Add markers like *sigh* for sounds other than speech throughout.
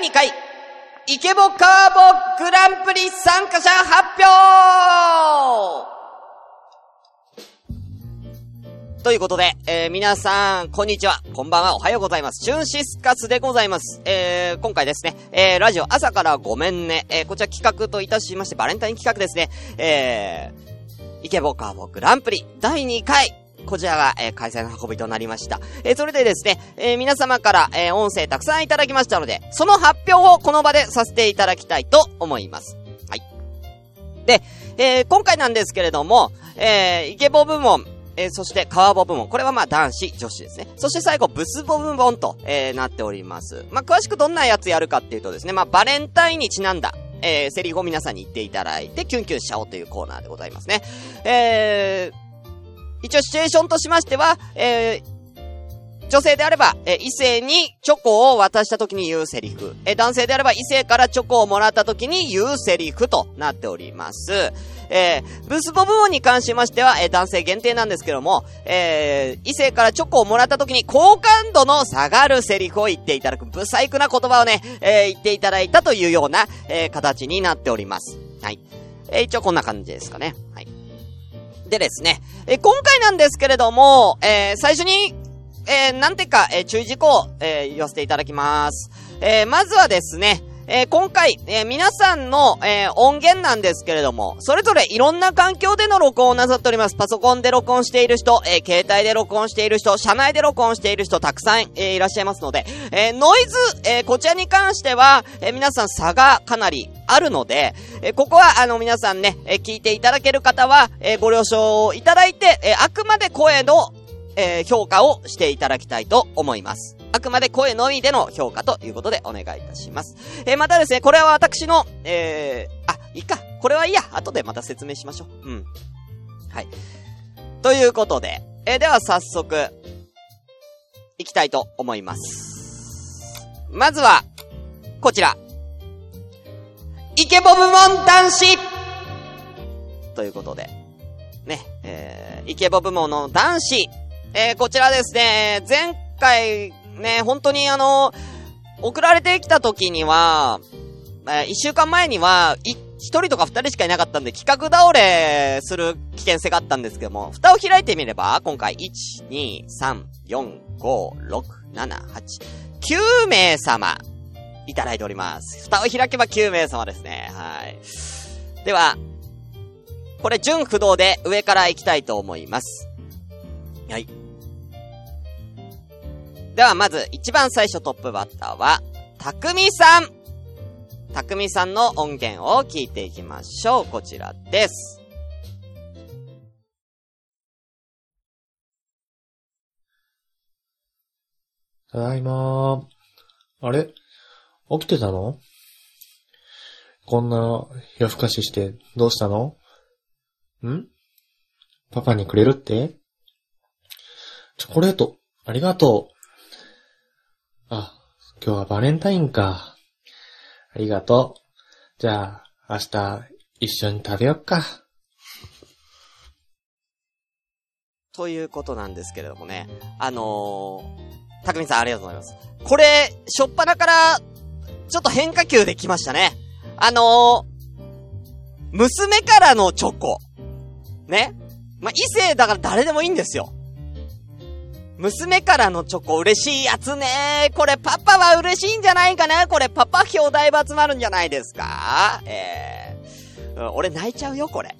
2回、イケボカーボグランプリ参加者発表ということで、えー、皆さん、こんにちは。こんばんは。おはようございます。チュンシスカスでございます。えー、今回ですね、えー、ラジオ朝からごめんね。えー、こちら企画といたしまして、バレンタイン企画ですね。えー、イケボカーボグランプリ第2回。こちらが、えー、開催の運びとなりました。えー、それでですね、えー、皆様から、え、音声たくさんいただきましたので、その発表をこの場でさせていただきたいと思います。はい。で、え、今回なんですけれども、えー、イケボ部門、え、そして、カーボ部門。これはまあ男子、女子ですね。そして最後、ブスボ部門と、え、なっております。まあ、詳しくどんなやつやるかっていうとですね、まあ、バレンタインにちなんだ、え、セリフを皆さんに言っていただいて、キュンキュンしちゃおうというコーナーでございますね。えー、一応シチュエーションとしましては、えー、女性であれば、えー、異性にチョコを渡した時に言うセリフ。えー、男性であれば異性からチョコをもらった時に言うセリフとなっております。えー、ブスボ部門に関しましては、えー、男性限定なんですけども、えー、異性からチョコをもらった時に好感度の下がるセリフを言っていただく、ブサイクな言葉をね、えー、言っていただいたというような、えー、形になっております。はい。えー、一応こんな感じですかね。はい。でですね、えー、今回なんですけれども、えー、最初に、えー、なんてか、えー、注意事項、えー、言わせていただきます。えー、まずはですね、えー、今回、えー、皆さんの、えー、音源なんですけれども、それぞれいろんな環境での録音をなさっております。パソコンで録音している人、え携帯で録音している人、車内で録音している人、たくさん、えいらっしゃいますので、えノイズ、えこちらに関しては、え皆さん差がかなりあるので、えここは、あの、皆さんね、え聞いていただける方は、えご了承いただいて、えあくまで声の、え評価をしていただきたいと思います。あくまで声のみでの評価ということでお願いいたします。えー、またですね、これは私の、えー、あ、いいか。これはいいや。後でまた説明しましょう。うん。はい。ということで、えー、では早速、いきたいと思います。まずは、こちら。イケボ部門男子ということで、ね、えー、イケボ部門の男子、えー、こちらですね、前回ね、本当にあの、送られてきた時には、えー、一週間前には、一人とか二人しかいなかったんで、企画倒れする危険性があったんですけども、蓋を開いてみれば、今回、1、2、3、4、5、6、7、8、9名様、いただいております。蓋を開けば9名様ですね。はい。では、これ、順不動で上から行きたいと思います。はい。ではまず一番最初トップバッターは、たくみさんたくみさんの音源を聞いていきましょう。こちらです。ただいまー。あれ？起きてたの？こんな夜更かししてどうしたの？ん？パパにくれるって？チョコレート、ありがとう。あ、今日はバレンタインか。ありがとう。じゃあ、明日、一緒に食べよっか。ということなんですけれどもね。あのー、たくみさんありがとうございます。これ、しょっぱなから、ちょっと変化球できましたね。あのー、娘からのチョコ。ね。まあ、異性だから誰でもいいんですよ。娘からのチョコ嬉しいやつね。これパパは嬉しいんじゃないかなこれパパ表題集まるんじゃないですかえー、俺泣いちゃうよ、これ。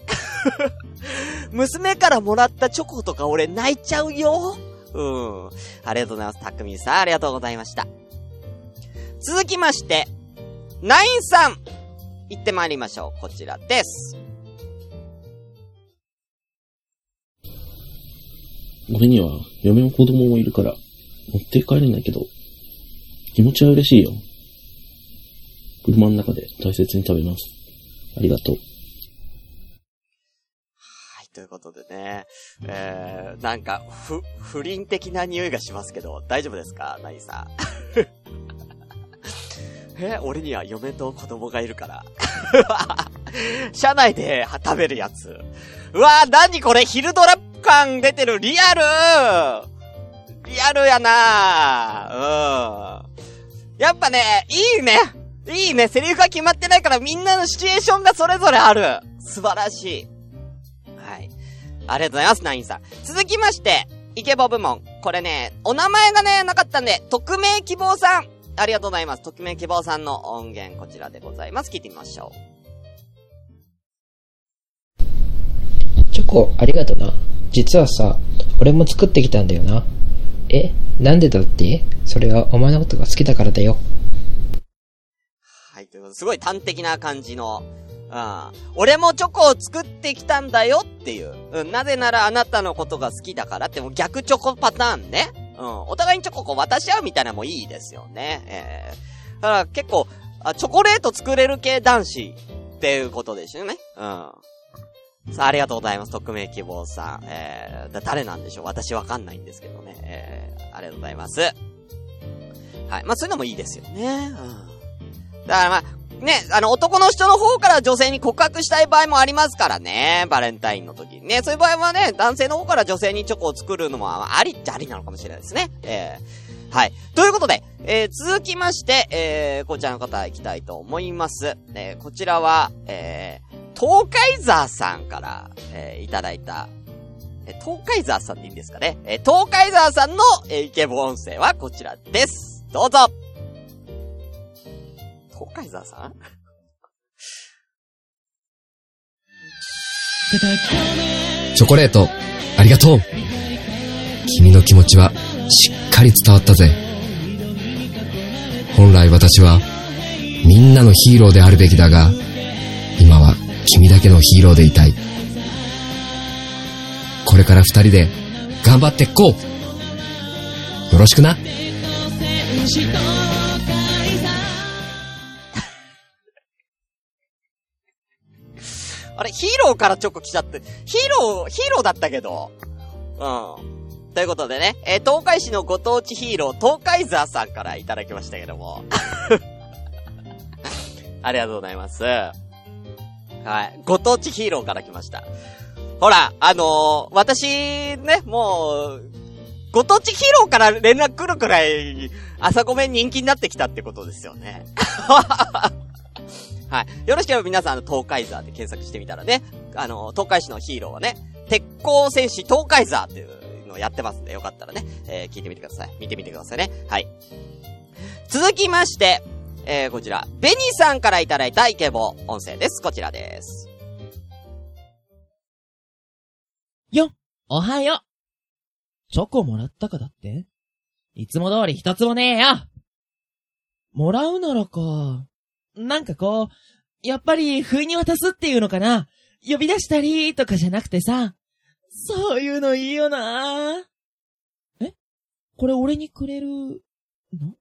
*laughs* 娘からもらったチョコとか俺泣いちゃうよ。うん。ありがとうございます。たくみさん、ありがとうございました。続きまして、ナインさん、行ってまいりましょう。こちらです。俺には嫁も子供もいるから持って帰れないけど、気持ちは嬉しいよ。車の中で大切に食べます。ありがとう。はい、ということでね、えー、なんか、ふ、不倫的な匂いがしますけど、大丈夫ですか？ナイさん。*laughs* え、俺には嫁と子供がいるから。*laughs* 車内で食べるやつ。うわぁ、なにこれ？昼ドラ感出てるリアルリアルやなうん。やっぱね、いいね。いいね。セリフが決まってないからみんなのシチュエーションがそれぞれある。素晴らしい。はい。ありがとうございます、ナインさん。続きまして、イケボ部門。これね、お名前がね、なかったんで、匿名希望さん。ありがとうございます。匿名希望さんの音源、こちらでございます。聞いてみましょう。チョコ、ありがとな。実はさ、俺も作ってきたんだよな。え、なんでだって？それはお前のことが好きだからだよ。はい、ということで、すごい端的な感じの、うん。俺もチョコを作ってきたんだよっていう。うん。なぜならあなたのことが好きだからって、もう逆チョコパターンね。うん。お互いにチョコこう渡し合うみたいなのもいいですよね。えー。だから結構、あ、チョコレート作れる系男子っていうことですよね。うん。さあ、ありがとうございます。匿名希望さん。えー、だ、誰なんでしょう？私わかんないんですけどね。えー、ありがとうございます。はい。まあ、そういうのもいいですよね。うん。だからまあ、ね、あの、男の人の方から女性に告白したい場合もありますからね。バレンタインの時にね。そういう場合はね、男性の方から女性にチョコを作るのもありっちゃありなのかもしれないですね。えー、はい。ということで、えー、続きまして、えー、こちらの方行きたいと思います。えー、こちらは、えー、東海ザーさんから、えー、いただいた、え、東海ザーさんでいいんですかね？え、東海ザーさんの、え、イケボ音声はこちらです。どうぞ東海沢さん？チョコレート、ありがとう君の気持ちはしっかり伝わったぜ。本来私はみんなのヒーローであるべきだが、今は君だけのヒーローでいたい。これから二人で頑張っていこうよろしくな。*laughs* あれ、ヒーローからチョコ来ちゃって、ヒーロー、ヒーローだったけど。うん。ということでね、えー、東海市のご当地ヒーロー、東海ザーさんからいただきましたけども。*laughs* ありがとうございます。はい。ご当地ヒーローから来ました。ほら、あのー、私、ね、もう、ご当地ヒーローから連絡来るくらい、朝ごめん人気になってきたってことですよね。*laughs* はい。よろしければ皆さん、あの、東海ザーで検索してみたらね、あの、東海市のヒーローはね、鉄鋼戦士東海ザーっていうのをやってますんで、よかったらね、えー、聞いてみてください。見てみてくださいね。はい。続きまして、えー、こちら、ベニーさんからいただいたイケボ音声です。こちらです。よ、おはよう。チョコもらったかだって？いつも通り一つもねえよ。もらうならか。なんかこう、やっぱり不意に渡すっていうのかな？呼び出したりとかじゃなくてさ、そういうのいいよな。え？これ俺にくれるの？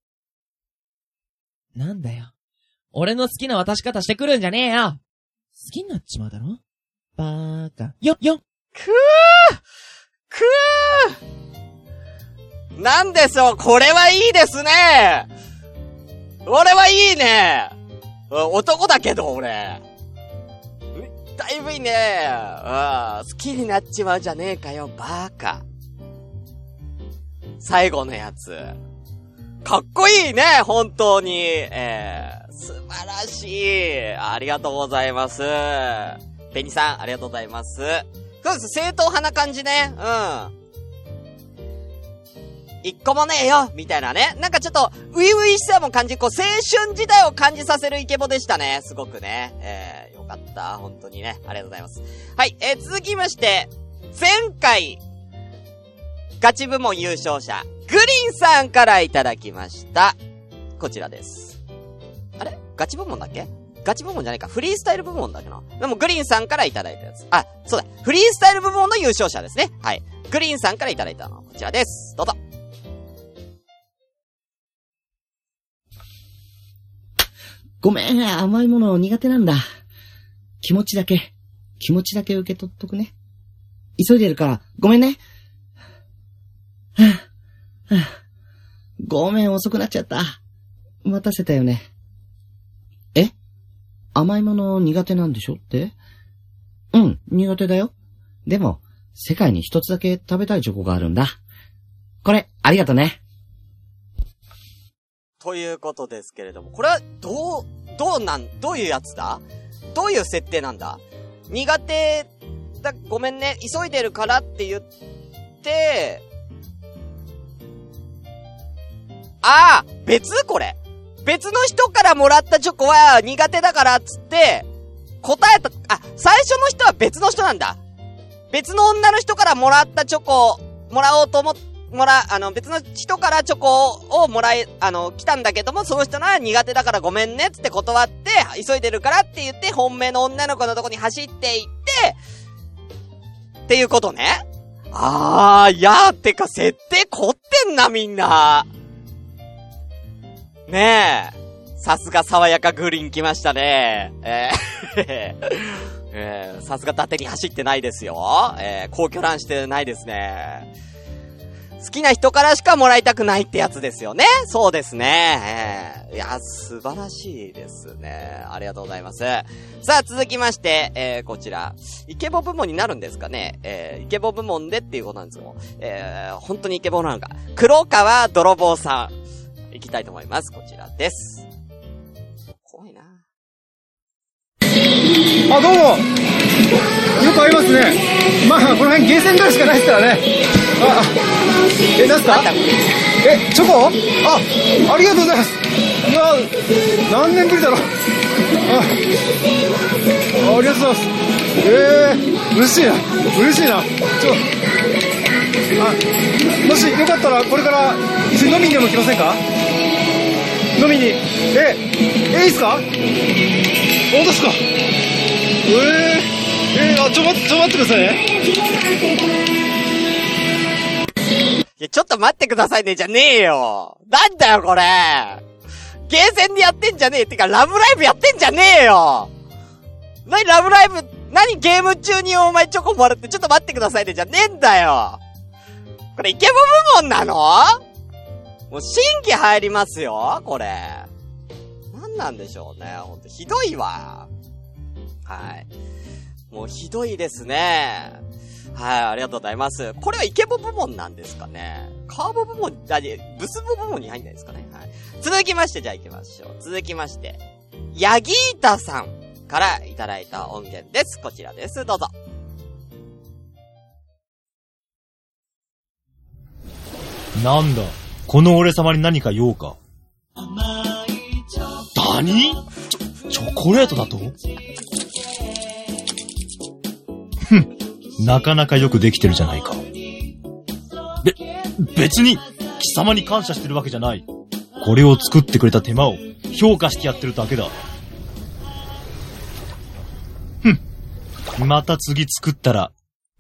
なんだよ。俺の好きな渡し方してくるんじゃねえよ好きになっちまうだろ？バーカ。よ、よくーくーなんでしょう？これはいいですね俺はいいね男だけど、俺。だいぶいいね。好きになっちまうじゃねえかよ、バーカ。最後のやつ。かっこいいね、本当に。えー、素晴らしい。ありがとうございます。ペニさん、ありがとうございます。そうです、正統派な感じね。うん。一個もねえよみたいなね。なんかちょっと、ウィウィしさも感じ、こう、青春時代を感じさせるイケボでしたね。すごくね。えー、よかった。本当にね。ありがとうございます。はい、えー、続きまして、前回、ガチ部門優勝者、グリーンさんからいただきました。こちらです。あれ？ガチ部門だっけ？ガチ部門じゃないか。フリースタイル部門だけど。でも、グリーンさんからいただいたやつ。あ、そうだ。フリースタイル部門の優勝者ですね。はい。グリーンさんからいただいたのはこちらです。どうぞ。ごめん、甘いもの苦手なんだ。気持ちだけ、気持ちだけ受け取っとくね。急いでるから、ごめんね。ごめん、遅くなっちゃった。待たせたよね。え？甘いもの苦手なんでしょって？うん、苦手だよ。でも、世界に一つだけ食べたいチョコがあるんだ。これ、ありがとね。ということですけれども、これは、どう、どうなん、どういうやつだ？どういう設定なんだ？苦手だ、ごめんね、急いでるからって言って、ああ別？これ別の人からもらったチョコは苦手だからっつって、答えた、あ、最初の人は別の人なんだ。別の女の人からもらったチョコをもらおうと思っ、もら、あの、別の人からチョコをもらえ、あの、来たんだけども、その人のは苦手だからごめんねつって断って、急いでるからって言って、本命の女の子のとこに走って行って、っていうことね。あー、いやー、てか、設定凝ってんな、みんな。ねえ。さすが爽やかグリーン来ましたね。えー *laughs* え、さすが伊達に走ってないですよ。えー、皇居ランしてないですね。好きな人からしかもらいたくないってやつですよね。そうですね。えー、いや、素晴らしいですね。ありがとうございます。さあ、続きまして、えー、こちら。イケボ部門になるんですかねえー、イケボ部門でっていうことなんですけども、えー、本当にイケボなのか。黒川泥棒さん。いきたいと思います。こちらです。怖いな。あ、どうもよく会いますね。まあ、この辺ゲーセンぐらいしかないですからね。あ、あえ、なんすか？え、チョコ？あ、ありがとうございます。うわ、何年ぶりだろう。あ、ありがとうございます。えー、嬉しいな。嬉しいな。ちょ、あ、もしよかったらこれから一緒に飲みにでも来ませんか？飲みに。え、え、いいっすか？本当っすか？えー、えー、あ、ちょ待って、ちょ待ってくださいね。いや、ちょっと待ってくださいね、じゃねえよ。なんだよ、これ。ゲーセンでやってんじゃねえ。てか、ラブライブやってんじゃねえよ。何ラブライブ、何ゲーム中にお前チョコもらって、ちょっと待ってくださいね、じゃねえんだよ。これイケボ部門なの？もう新規入りますよ、これ。何なんでしょうね。ほんと、ひどいわ。はい。もうひどいですね。はい、ありがとうございます。これはイケボ部門なんですかねカーボ部門、あ、いやブスボ部門に入んないですかねはい。続きまして、じゃあ行きましょう。続きまして、ヤギータさんからいただいた音源です。こちらです。どうぞ。なんだ？この俺様に何か用か？何チョコレートだと？ふん、なかなかよくできてるじゃないか。べ、別に、貴様に感謝してるわけじゃない。これを作ってくれた手間を評価してやってるだけだ。ふん、また次作ったら、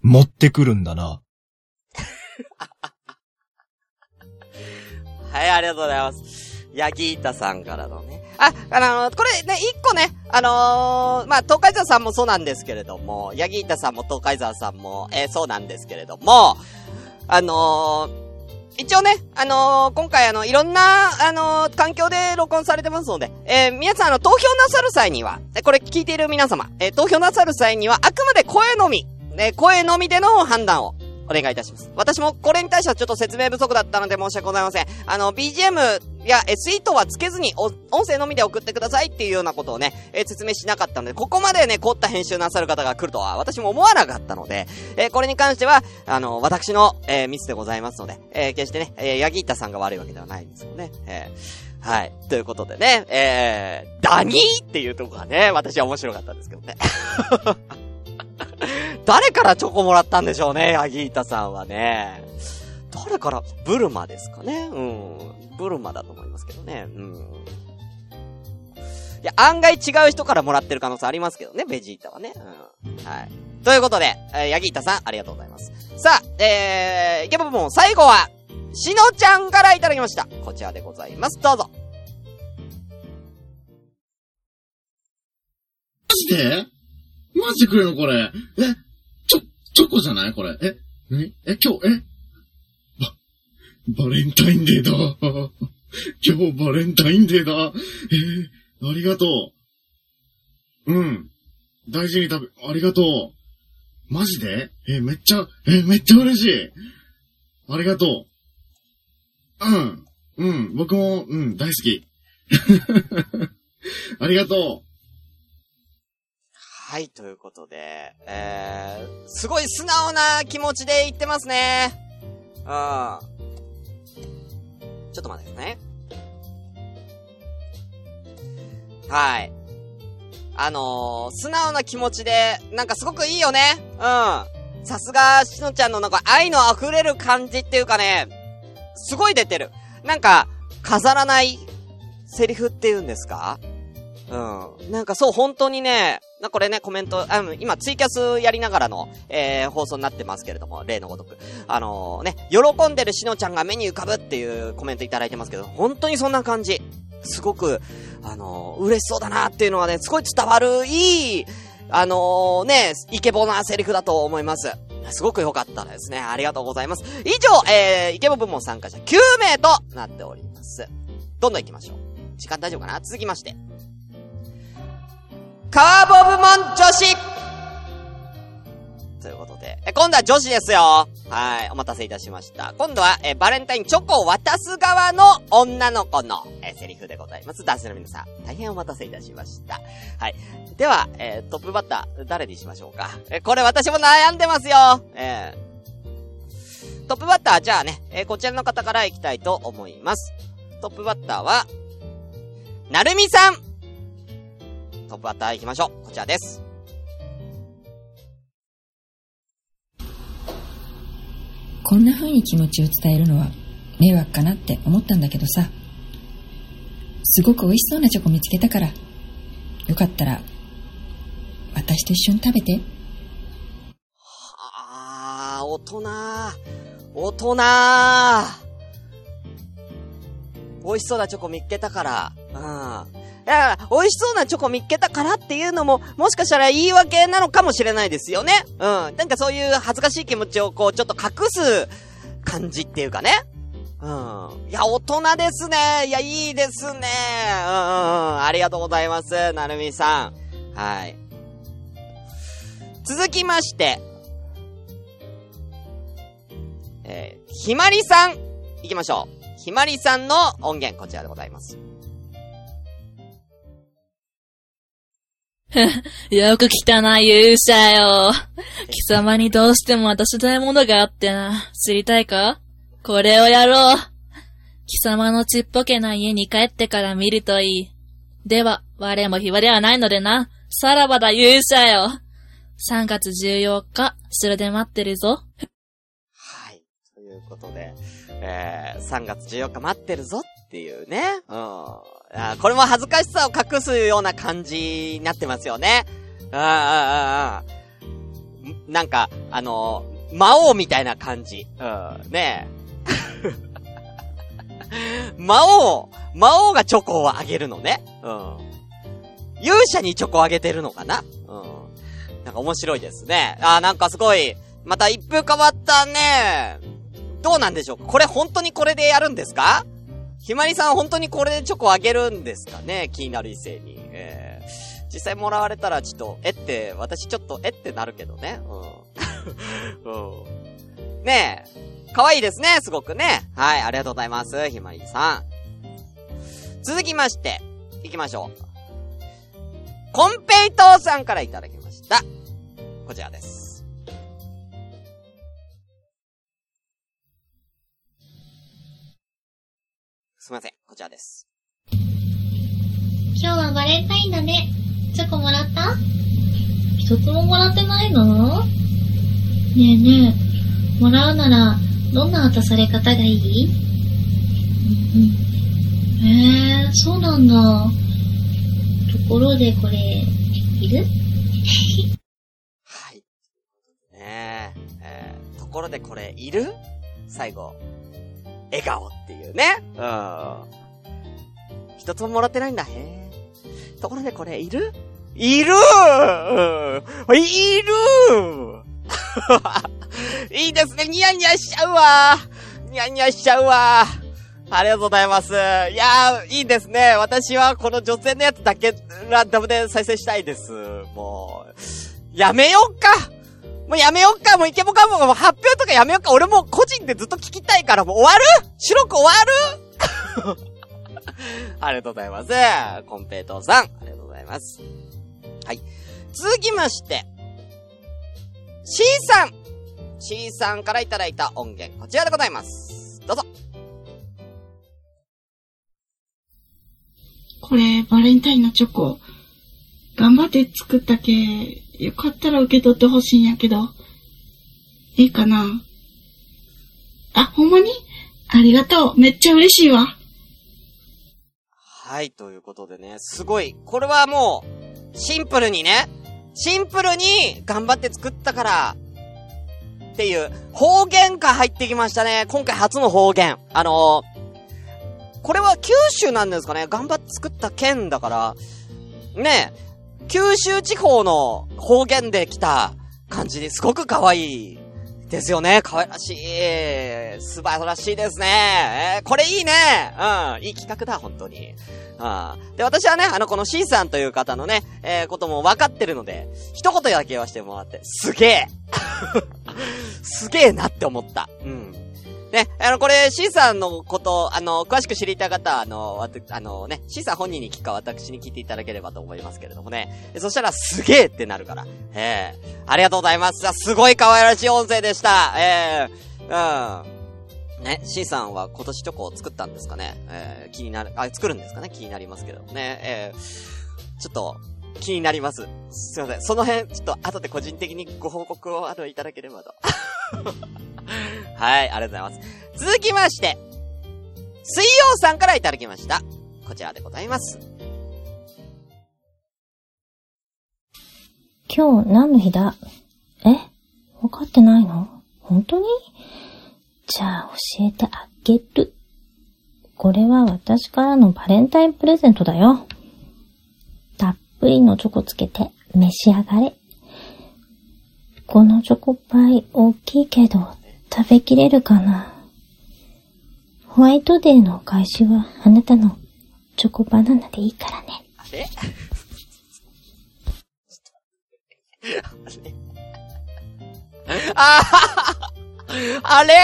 持ってくるんだな。はい、ありがとうございます。ヤギータさんからのね。あ、あのーこれね、一個ね、あのーまあ、東海沢さんもそうなんですけれども、ヤギータさんも東海沢さんも、えーそうなんですけれども、あの一応ね、あの今回あの、いろんな、あの環境で録音されてますので、え皆さんあの、投票なさる際には、えこれ聞いている皆様、え投票なさる際には、あくまで声のみ、ね、声のみでの判断を、お願いいたします。私もこれに対してはちょっと説明不足だったので申し訳ございません。あの、BGM や SE とはつけずに、音声のみで送ってくださいっていうようなことをね、えー説明しなかったので、ここまでね、凝った編集なさる方が来るとは、私も思わなかったので、えーこれに関しては、あの、私の、えーミスでございますので、え決してね、えーヤギータさんが悪いわけではないんですよね。えーはい。ということでね、えー、ダニーっていうとこがね、私は面白かったんですけどね。誰からチョコもらったんでしょうね、ヤギータさんはね。誰から、ブルマですかねうん。ブルマだと思いますけどね。うん。いや、案外違う人からもらってる可能性ありますけどね、ベジータはね。うん。はい。ということで、えー、ヤギータさん、ありがとうございます。さあ、えー、イケボ部門最後は、しのちゃんからいただきました。こちらでございます。どうぞ。マジで？マジで来るのこれ。え、チョコじゃない？これ。え、何？え、今日、え？バ、バレンタインデーだ。*laughs* 今日バレンタインデーだ。えー、ありがとう。うん。大事に食べ、ありがとう。マジで？え、めっちゃ、え、めっちゃ嬉しい。ありがとう。うん。うん、僕も、うん、大好き。*laughs* ありがとうはい、ということで、えー、すごい素直な気持ちで言ってますね。うん。ちょっと待ってくださいね。はい。あのー、素直な気持ちで、なんかすごくいいよね。うん。さすが、しのちゃんのなんか愛の溢れる感じっていうかね、すごい出てる。なんか、飾らないセリフっていうんですか？うん。なんかそう、本当にね、な、これね、コメント、あの、今、ツイキャスやりながらの、えー、放送になってますけれども、例のごとく。あのー、ね、喜んでるしのちゃんが目に浮かぶっていうコメントいただいてますけど、本当にそんな感じ。すごく、あのー、嬉しそうだなっていうのはね、すごい伝わる、いい、あのー、ね、イケボなセリフだと思います。すごく良かったですね。ありがとうございます。以上、えー、イケボ部門参加者9名となっております。どんどん行きましょう。時間大丈夫かな？続きまして。カーボ部門女子ということで、え、今度は女子ですよ。はい、お待たせいたしました。今度は、え、バレンタインチョコを渡す側の女の子の、え、セリフでございます。男性の皆さん、大変お待たせいたしました。はい。では、えトップバッター、誰にしましょうか？え、これ私も悩んでますよ。えートップバッター、じゃあね、えこちらの方から行きたいと思います。トップバッターは、なるみさんトップバッター行きましょう。こちらです。こんな風に気持ちを伝えるのは迷惑かなって思ったんだけどさ。すごく美味しそうなチョコ見つけたから、よかったら、私と一緒に食べて。あー、大人大人美味しそうなチョコ見っけたから。うん。だから、美味しそうなチョコ見っけたからっていうのも、もしかしたら言い訳なのかもしれないですよね。うん。なんかそういう恥ずかしい気持ちをこう、ちょっと隠す感じっていうかね。うん。いや、大人ですね。いや、いいですね。うんうんうん。ありがとうございます。なるみさん。はい。続きまして、えー、ひまりさん、行きましょう。ひまりさんの音源、こちらでございます。*laughs* よく来たな、勇者よ。貴様にどうしても渡したいものがあってな。知りたいか？これをやろう。貴様のちっぽけな家に帰ってから見るといい。では、我も暇ではないのでな。さらばだ、勇者よ。3月14日、後ろで待ってるぞ。はい。ということで、えー、3月14日待ってるぞっていうね。うん。あーこれも恥ずかしさを隠すような感じになってますよね。あーあーあーあーんなんか、あのー魔王みたいな感じ。うん。ねえ。*laughs* 魔王、魔王がチョコをあげるのね。うん。勇者にチョコをあげてるのかなうん。なんか面白いですね。あーなんかすごい、また一風変わったね。どうなんでしょうか？これ本当にこれでやるんですか？ひまりさん本当にこれでチョコあげるんですかね？気になる異性に。えー、実際もらわれたらちょっと、えって、私ちょっと、えってなるけどね。うん。*laughs* うん。ねえ。可愛いですね、すごくね。はい、ありがとうございます、ひまりさん。続きまして、行きましょう。コンペイトーさんからいただきました。こちらです。すいません、こちらです。今日はバレンタインだね。チョコもらった？一つももらってないの？ねえねえ、もらうなら、どんな渡され方がいい？うんうん。えー、そうなんだ。ところでこれ、いる？ねえ、えー、ところでこれ、いる？最後、笑顔っていうね。うん。一つももらってないんだ。へえ。ところでこれ、いる？いるうんいるいいですね。ニヤニヤしちゃうわ。ニヤニヤしちゃうわ。ありがとうございます。いやー、いいですね。私はこの女性のやつだけランダムで再生したいです。もう、やめよっかもうやめよっかもうイケボかももう発表とかやめよっか俺もう個人でずっと聞きたいからもう終わる？白く終わる？*laughs* ありがとうございます。コンペイトーさん、ありがとうございます。はい。続きまして、C さん !C さんからいただいた音源、こちらでございます。どうぞ。これ、バレンタインのチョコ。頑張って作ったけ、よかったら受け取ってほしいんやけど。いいかなあ、ほんまに？ありがとう。めっちゃ嬉しいわ。はい、ということでね、すごい。これはもう、シンプルにね、シンプルに頑張って作ったから、っていう、方言が入ってきましたね。今回初の方言。あのーこれは九州なんですかね頑張って作った県だから、ねえ、九州地方の方言で来た感じですごく可愛いですよね。可愛らしい。素晴らしいですね。えこれいいね。うん。いい企画だ、本当に。うん。で、私はね、あの、この C さんという方のね、えーことも分かってるので、一言だけ言わせてもらって、すげえ *laughs* すげえなって思った。うん。ね、あの、これ、C さんのこと、あの、詳しく知りたい方は、あの、わたあのね、C さん本人に聞くか私に聞いていただければと思いますけれどもね。そしたら、すげえってなるから。ええありがとうございます。あすごい可愛らしい音声でした。ええうん。ね、C さんは今年チョコを作ったんですかねえー、気になる、あ、作るんですかね気になりますけどね。えー、ちょっと、気になります。すいません。その辺、ちょっと後で個人的にご報告を、あの、いただければと。*laughs* はい、ありがとうございます。続きまして、水曜さんからいただきました。こちらでございます。今日何の日だ？え？分かってないの？本当に？じゃあ教えてあげる。これは私からのバレンタインプレゼントだよ。たっぷりのチョコつけて召し上がれ。このチョコパイ大きいけど食べきれるかな？ホワイトデーのお返しはあなたのチョコバナナでいいからね。あれ？あーあれ？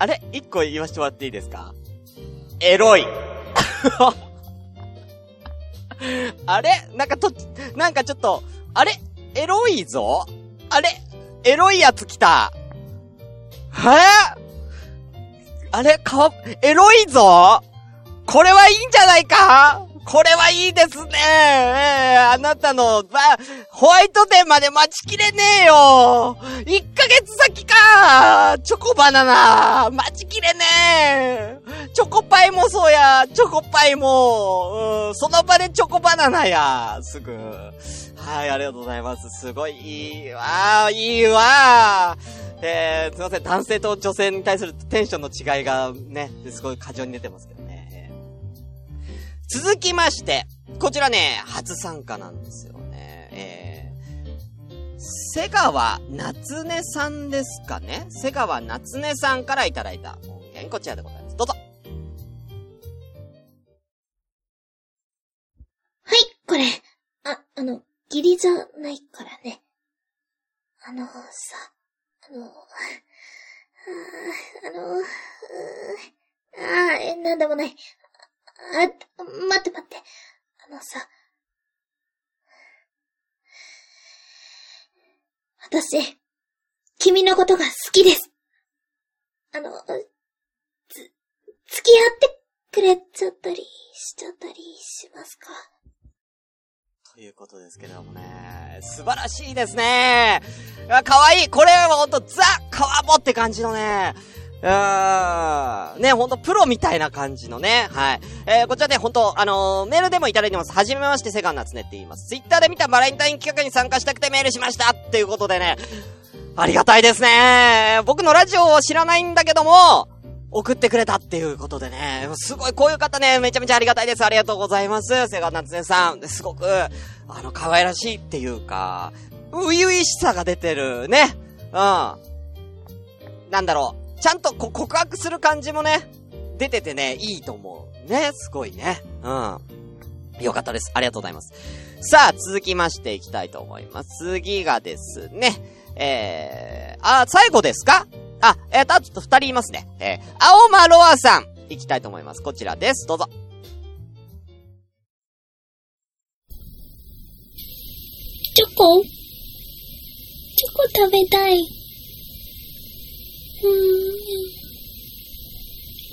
あれ？一個言わせてもらっていいですか？エロい。*laughs* あれ？なんかと、なんかちょっと、あれ？エロいぞ？あれ？エロいやつ来た。はぁあれ？か、エロいぞ？これはいいんじゃないか？これはいいですね。ええあなたの、ば、ホワイトデーまで待ちきれねえよ !1 ヶ月先か。チョコバナナ。待ちきれねえ。チョコパイもそうや。チョコパイも、うん、その場でチョコバナナや。すぐ。はい、ありがとうございます。すごいいいわ。いいわ。えー、すいません、男性と女性に対するテンションの違いがね、すごい過剰に出てますけど。続きまして、こちらね、初参加なんですよね。えー、瀬川夏音さんですかね？瀬川夏音さんからいただいた音源、こちらでございます。どうぞ。はい、これ。あ、あの、義理じゃないからね。あのさ、あの、あーあの、うーあ、なんでもない。あ、待って待って。あのさ、私、君のことが好きです。あの、つ、付き合ってくれちゃったりしちゃったりしますか？ということですけどもね、素晴らしいですね。かわいい。これはほんとザ・川ボって感じのね、うーん。ね、ほんとプロみたいな感じのね。はい。えー、こちらでほんと、あのーメールでもいただいてます。はじめまして、セガンナツネって言います。ツイッターで見たバレンタイン企画に参加したくてメールしましたっていうことでね、ありがたいですね。僕のラジオを知らないんだけども、送ってくれたっていうことでね、すごいこういう方ね、めちゃめちゃありがたいです。ありがとうございます。セガナツネさん。すごく、あの、可愛らしいっていうか、初々しさが出てるね。うん。なんだろう。ちゃんと告白する感じもね、出ててね、いいと思う。ね、すごいね。うん。よかったです。ありがとうございます。さあ、続きましていきたいと思います。次がですね、えー、あ、最後ですか？あ、えーと、あと二人いますね。えー、青間ロアさん。いきたいと思います。こちらです。どうぞ。チョコチョコ食べたい。ん。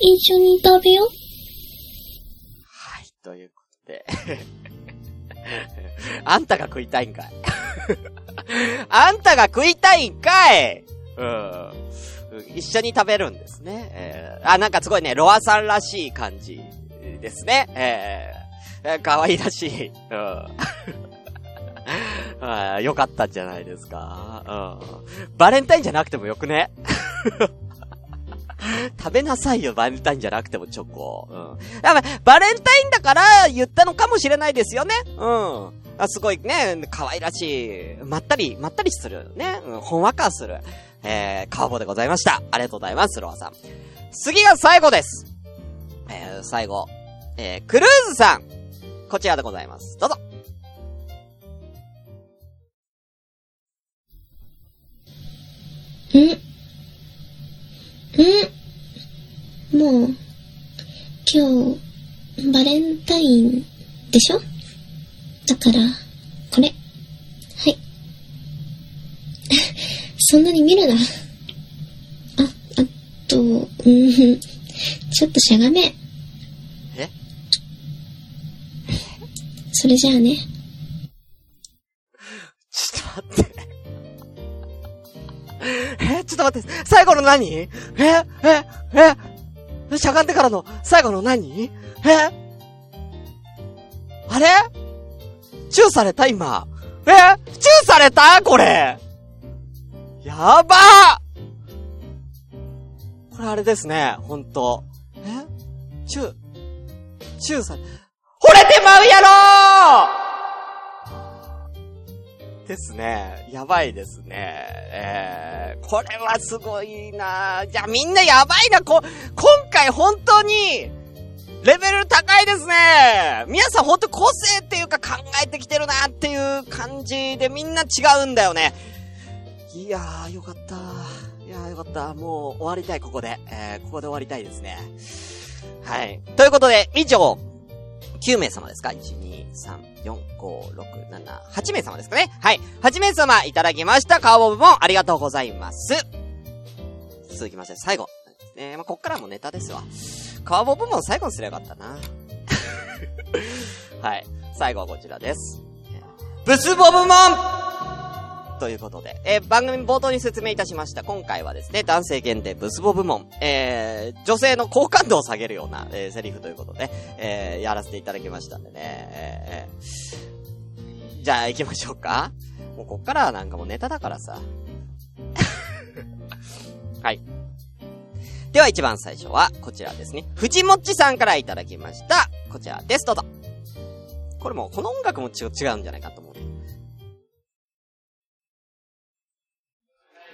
一緒に食べよう。ということで。*laughs* あんたが食いたいんかい。*laughs* あんたが食いたいんかいうん。一緒に食べるんですね。えー、あ、なんかすごいね、ロアさんらしい感じですね。えー、えー可愛らしい。うん。*laughs* あーよかったんじゃないですか。うん。バレンタインじゃなくてもよくね？*laughs* 食べなさいよ、バレンタインじゃなくてもチョコ。うん。やっぱ、バレンタインだから言ったのかもしれないですよね。うん。あすごいね、可愛らしい、まったり、まったりする、ね、ほんわかする、えー、カーボでございました。ありがとうございます、ロアさん。次が最後です。えー、最後、えー、クルーズさん。こちらでございます。どうぞ。んんもう、今日、バレンタインでしょ？だから、これ。はい。*laughs* そんなに見るな。あ、あと、うん、ちょっとしゃがめ。え？それじゃあね。*laughs* ちょっと待って。ちょっと待って、最後の何？えええしゃがんでからの最後の何？え？あれ？チューされた？今？え？チューされた？これ？やば！これあれですね、ほんと。え？チュー、チューされ、惚れてまうやろですね。やばいですね。えー、これはすごいなじゃあみんなやばいな、こ、今回本当に、レベル高いですね皆さん本当個性っていうか考えてきてるなっていう感じでみんな違うんだよね。いやー、よかった。いやー、よかった。もう終わりたい、ここで。えー、ここで終わりたいですね。はい。ということで、以上、9名様ですか ?1、2、3、4、5、6、7、8名様ですかねはい。8名様いただきました。カーボブもありがとうございます。続きまして、最後。ねまあ、こっからもネタですわ。カーボ部門最後にすればよかったな。*laughs* はい。最後はこちらです。ブスボブモンということで、えー番組冒頭に説明いたしました。今回はですね、男性限定ブスボ部門、えー、女性の好感度を下げるような、えー、セリフということで、えー、やらせていただきましたんでね、えー、じゃあ行きましょうか。もうこっからはなんかもうネタだからさ。*laughs* はい。では一番最初は、こちらですね。藤もっちさんからいただきました。こちらです。どうぞ。これもう、この音楽も違うんじゃないかと思う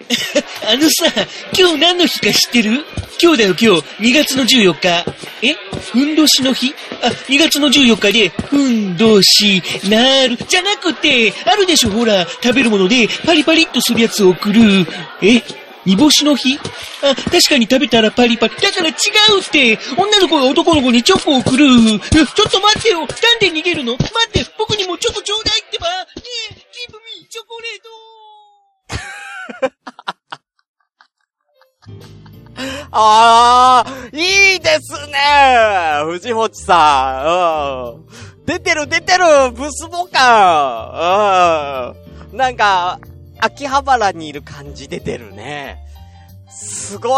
*laughs* あのさ、今日何の日か知ってる？今日だよ今日、2月の14日。え？ふんどしの日？あ、2月の14日で、ふんどし、なる、じゃなくて、あるでしょほら、食べるもので、パリパリっとするやつを送る。え？煮干しの日？あ、確かに食べたらパリパリ。だから違うって。女の子が男の子にチョコを送る。ちょっと待ってよ。なんで逃げるの？待って。僕にもチョコちょうだいってば。ねえ、ギブミーチョコレート。*laughs* *laughs* あー、いいですね藤もちさん。うん。出てる出てるブスボ感。うん。なんか、秋葉原にいる感じ出てるね。すごい。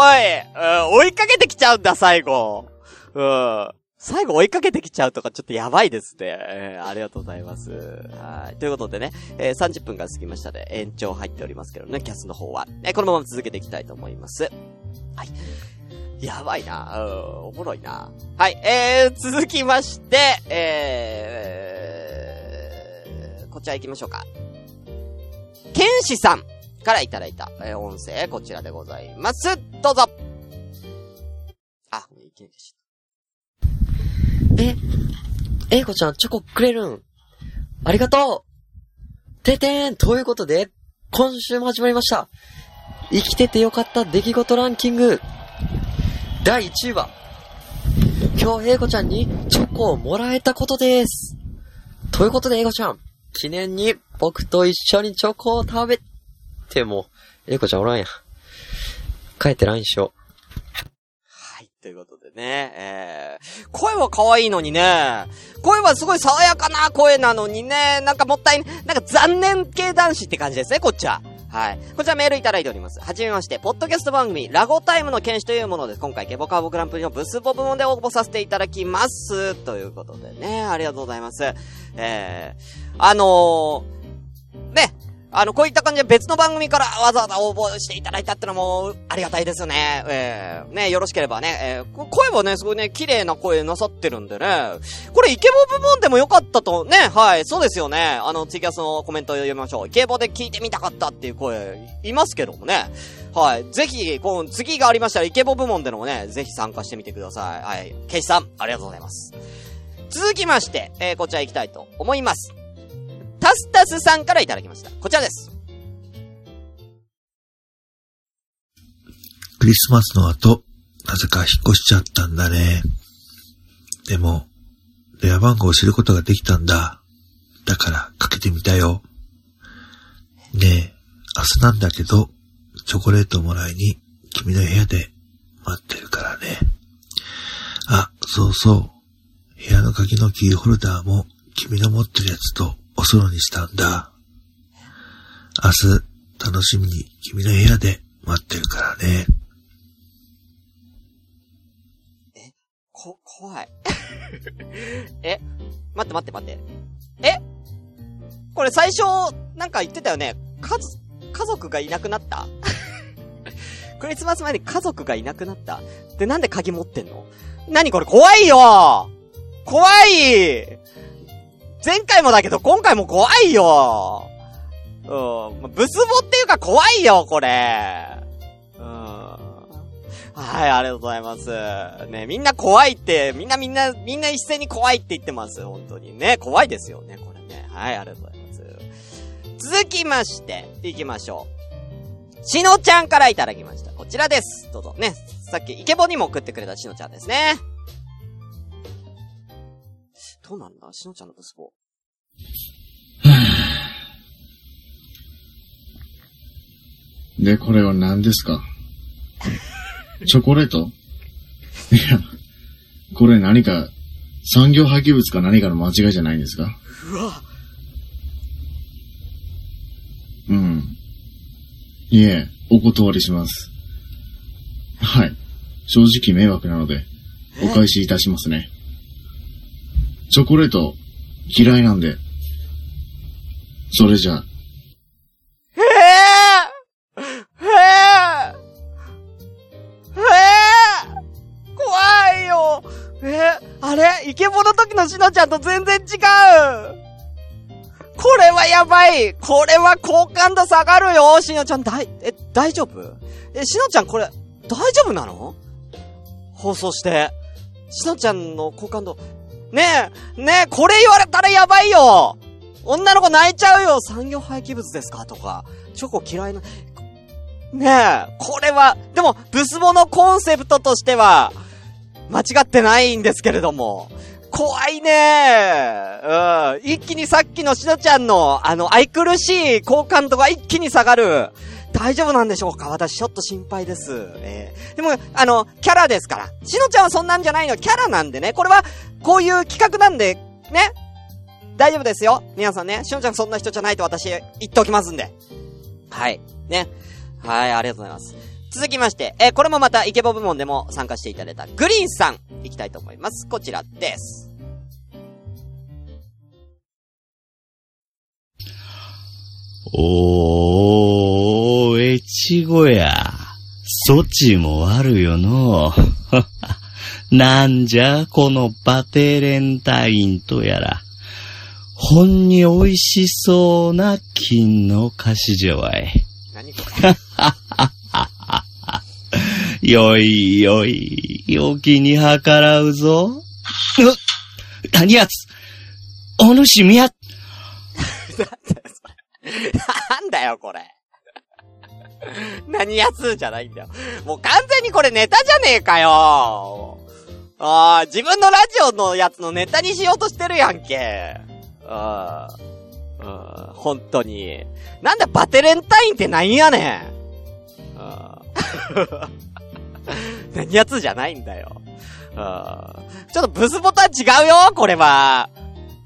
追いかけてきちゃうんだ、最後。うん。最後追いかけてきちゃうとかちょっとやばいですね。えーありがとうございます。はい。ということでね、えー30分が過ぎましたで、延長入っておりますけどね、キャスの方は。えーこのまま続けていきたいと思います。はい。やばいなうん、おもろいなはい、えー、続きまして、えー、こちら行きましょうか。剣士さんからいただいた、えー音声、こちらでございます。どうぞあ、いけないし。え、えいこちゃん、チョコくれるん？ありがとうててーんということで、今週も始まりました。生きててよかった出来事ランキング。第1位は、今日、英子ちゃんにチョコをもらえたことです。ということで、英子ちゃん、記念に僕と一緒にチョコを食べても、英子ちゃんおらんや。帰って LINE しよということでね、えー、声は可愛いのにね、声はすごい爽やかな声なのにね、なんかもったい、なんか残念系男子って感じですね、こっちは。はい。こちらメールいただいております。はじめまして、ポッドキャスト番組、ラゴタイムの剣士というものです。今回、ケボカーボグランプリのブスボ部門で応募させていただきます。ということでね、ありがとうございます。えー、あのー、ね、あの、こういった感じで別の番組からわざわざ応募していただいたってのも、ありがたいですよね。えー、ね、よろしければね、えー、声はね、すごいね、綺麗な声なさってるんでね、これイケボ部門でもよかったと、ね、はい、そうですよね。あの、ツイキャスのコメントを読みましょう。イケボで聞いてみたかったっていう声、いますけどもね。はい。ぜひ、この次がありましたら、イケボ部門でのもね、ぜひ参加してみてください。はい。ケイシさん、ありがとうございます。続きまして、えー、こちら行きたいと思います。タスタスさんからいただきました。こちらです。クリスマスの後、なぜか引っ越しちゃったんだね。でも、電話番号を知ることができたんだ。だから、かけてみたよ。ねえ、明日なんだけど、チョコレートをもらいに、君の部屋で待ってるからね。あ、そうそう。部屋の鍵のキーホルダーも、君の持ってるやつとおそろにしたんだ。明日、楽しみに君の部屋で待ってるからね。えこ、怖い。*laughs* え待って待って待って。えこれ最初、なんか言ってたよね。家族、家族がいなくなった？*laughs* クリスマス前に家族がいなくなった？で、なんで鍵持ってんの？何これ怖いよ怖い前回もだけど今回も怖いようん。ブスボっていうか怖いよ、これ。うん。はい、ありがとうございます。ね、みんな怖いって、みんなみんな、みんな一斉に怖いって言ってます。本当にね。怖いですよね、これね。はい、ありがとうございます。続きまして、行きましょう。しのちゃんからいただきました。こちらです。どうぞね。さっきイケボにも送ってくれたしのちゃんですね。どうなんだ？しのちゃんのブスボ。*sighs* で、これは何ですか？*laughs* チョコレート？いや、これ何か、産業廃棄物か何かの間違いじゃないんですか？うわうん。いえ、お断りします。はい。正直迷惑なので、お返しいたしますね。チョコレート、嫌いなんで。それじゃあ、ええー、えー、えー、怖いよえあれイケボの時のしのちゃんと全然違うこれはやばいこれは好感度下がるよしのちゃん、だい、え、大丈夫え、しのちゃんこれ、大丈夫なの放送して。しのちゃんの好感度。ねえ、ねえ、これ言われたらやばいよ女の子泣いちゃうよ産業廃棄物ですか？とか。チョコ嫌いな。ねえ、これは、でも、ブスボのコンセプトとしては、間違ってないんですけれども。怖いねうん。一気にさっきのしのちゃんの、あの、愛くるしい好感度が一気に下がる。大丈夫なんでしょうか？私ちょっと心配です。えー、でも、あの、キャラですから。しのちゃんはそんなんじゃないの？キャラなんでね。これは、こういう企画なんで、ね？大丈夫ですよ。皆さんね。しのちゃんそんな人じゃないと私言っておきますんで。はい。ね？はい、ありがとうございます。続きまして、えー、これもまたイケボ部門でも参加していただいたグリーンさん、いきたいと思います。こちらです。おー、越後や。そちもあるよの。*laughs* なんじゃ、このバテレンタインとやら。ほんに美味しそうな金の菓子じゃわい。何これ？よいよい、お気に計らうぞ。う何やつ？お主みや、*laughs* なんだよ、これ。*laughs* 何やつじゃないんだよ。もう完全にこれネタじゃねえかよ。ああ、自分のラジオのやつのネタにしようとしてるやんけ。ああ、本当に。なんだバテレンタインってなんやねん。あ *laughs* 何やつじゃないんだよ。ああちょっとブスボとは違うよ、これは。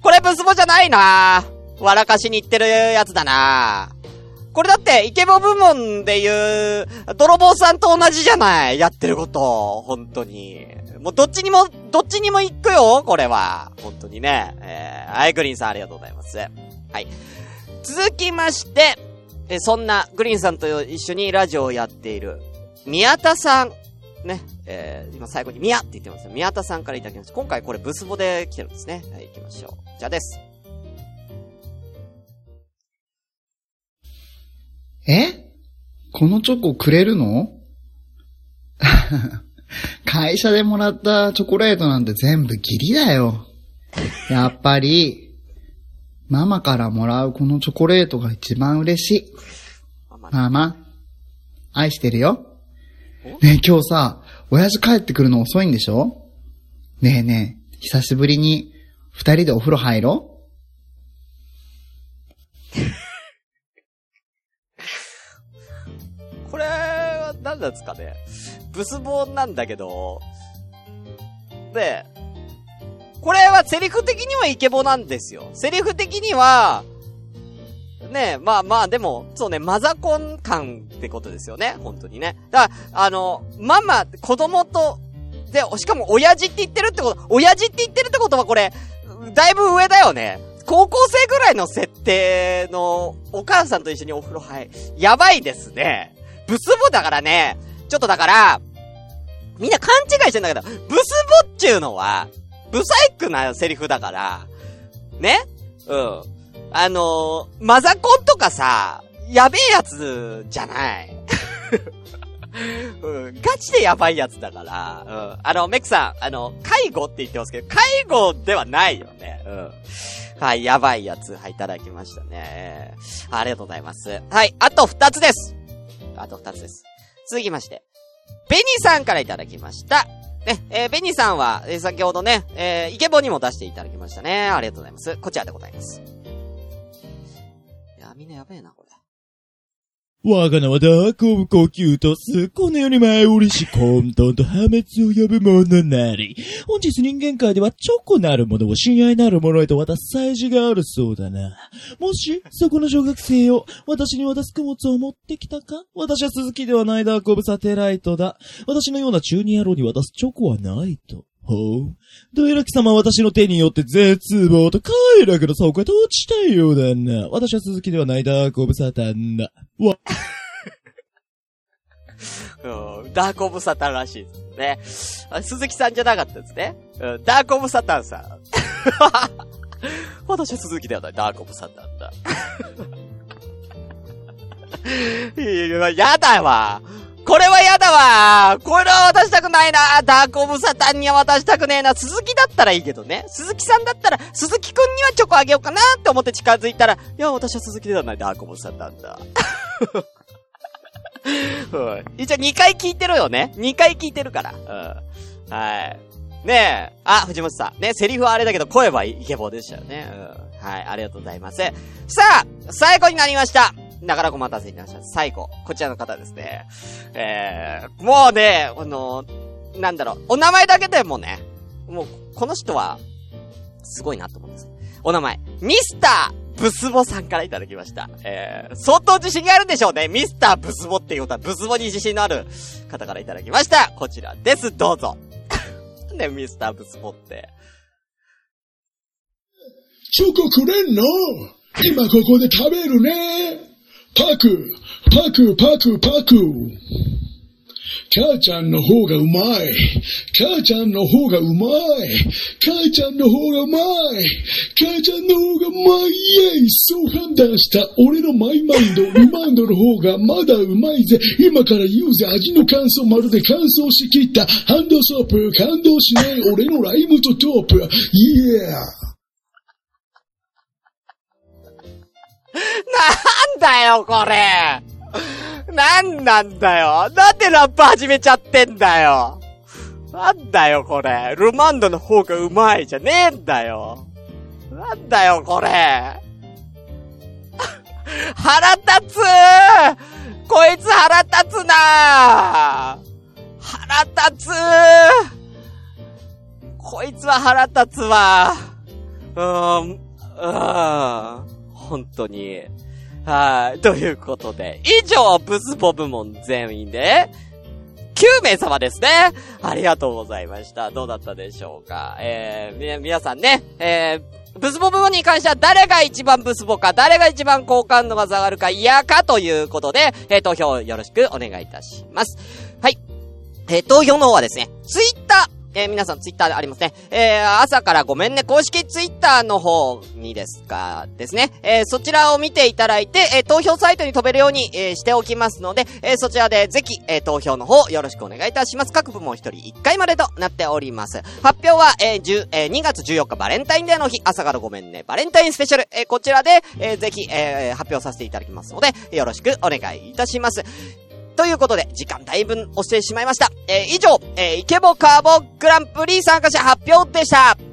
これブスボじゃないな。笑かしに行ってるやつだな。これだって、イケボ部門で言う、泥棒さんと同じじゃないやってること。本当に。もうどっちにも、どっちにも行くよこれは。本当にね。えー、アイグリーンさんありがとうございます。はい。続きまして、えそんなグリーンさんと一緒にラジオをやっている、宮田さん。ね。えー、今最後に宮って言ってます宮田さんからいただきました。今回これブスボで来てるんですね。はい、行きましょう。じゃあです。え？このチョコくれるの？*laughs* 会社でもらったチョコレートなんて全部ギリだよ。やっぱり、ママからもらうこのチョコレートが一番嬉しい。ママ、愛してるよ。ねえ今日さ、親父帰ってくるの遅いんでしょ？ねえねえ、久しぶりに二人でお風呂入ろう何なんですかねブスボンなんだけど、で、これはセリフ的にはイケボなんですよ。セリフ的には、ねえまあまあ、でも、そうね、マザコン感ってことですよね。本当にね。だから、あの、ママ、子供と、で、しかも親父って言ってるってこと、親父って言ってるってことはこれ、だいぶ上だよね。高校生ぐらいの設定のお母さんと一緒にお風呂入。やばいですね。ブスボだからね、ちょっとだから、みんな勘違いしてんだけど、ブスボっちゅうのは、ブサイクなセリフだから、ね？うん。あのー、マザコンとかさ、やべえやつじゃない。*laughs* うん、ガチでやばいやつだから、うん。あの、メクさん、あの、介護って言ってますけど、介護ではないよね。うん。はい、やばいやつ、はい、いただきましたね。ありがとうございます。はい、あと二つです。あと2つです。続きまして。ベニさんからいただきました。ね、えー、ベニさんは、えー、先ほどね、えー、イケボにも出していただきましたね。ありがとうございます。こちらでございます。いや、みんなやべえな、これ。我が名はダーコブ呼吸とす、この世に舞い降りし混沌と破滅を呼ぶものなり。本日人間界ではチョコなるものを親愛なるものへと渡す祭事があるそうだな。もし、そこの小学生を私に渡す供物を持ってきたか？私は鈴木ではないダーコブサテライトだ。私のような中二野郎に渡すチョコはないと。ほう。どえらき様は私の手によって絶望と快楽の底へと落ちたようだな。私は鈴木ではないダークオブサタンだ。わ。*laughs* う、ダークオブサタンらしいですね。鈴木さんじゃなかったですね。うん、ダークオブサタンさん。*laughs* 私は鈴木ではないダークオブサタンだ。*laughs* いや、やだわ。これはやだわこれは渡したくないなダークオブサタンには渡したくねえな鈴木だったらいいけどね。鈴木さんだったら、鈴木くんにはチョコあげようかなって思って近づいたら、いや、私は鈴木ではないダークオブサタンだ。*laughs* うん。一応2回聞いてるよね。2回聞いてるから。うん。はい。ねえ。あ、藤本さん。ね、セリフはあれだけど声はイケボでしたよね。うん。はい。ありがとうございます。さあ、最後になりました。なかなかお待たせいたしました。最後、こちらの方ですね。えー、もうね、あの、なんだろう、お名前だけでもね、もう、この人は、すごいなと思うんです。お名前、ミスターブスボさんからいただきました。えー、相当自信があるんでしょうね。ミスターブスボっていうことは、ブスボに自信のある方からいただきました。こちらです、どうぞ。*laughs* ね、ミスターブスボって。チョコくれんの？今ここで食べるね。パク、パク、パク、パク。母ちゃんの方がうまい。母ちゃんの方がうまい。母ちゃんの方がうまい。母ちゃんの方がうまい。イェイそう判断した俺のマイマインド、リマンドの方がまだうまいぜ。今から言うぜ。味の感想まるで乾燥しきったハンドソープ。感動しない俺のライムとトープ。イエーなんだよ、これなんなんだよなんでラップ始めちゃってんだよなんだよ、これ。ルマンドの方がうまいじゃねえんだよ。なんだよ、これ。腹立つこいつ腹立つな腹立つこいつは腹立つわ。うーん、うーん。本当に。はい。ということで、以上、ブスボ部門全員で、9名様ですね。ありがとうございました。どうだったでしょうか。えー、み、皆さんね、えー、ブスボ部門に関しては誰が一番ブスボか、誰が一番好感度が下がるか嫌かということで、えー、投票よろしくお願いいたします。はい。えー、投票の方はですね、ツイッター、えー、皆さんツイッターでありますね。えー、朝からごめんね、公式ツイッターの方にですか、ですね。えー、そちらを見ていただいて、え、投票サイトに飛べるように、え、しておきますので、え、そちらでぜひ、え、投票の方よろしくお願いいたします。各部門一人一回までとなっております。発表は、えー、10え、2月14日バレンタインデーの日、朝からごめんね、バレンタインスペシャル、え、こちらで、えー、ぜひ、え、発表させていただきますので、よろしくお願いいたします。ということで、時間だいぶ押してしまいました。えー、以上、えー、イケボカーボグランプリ参加者発表でした。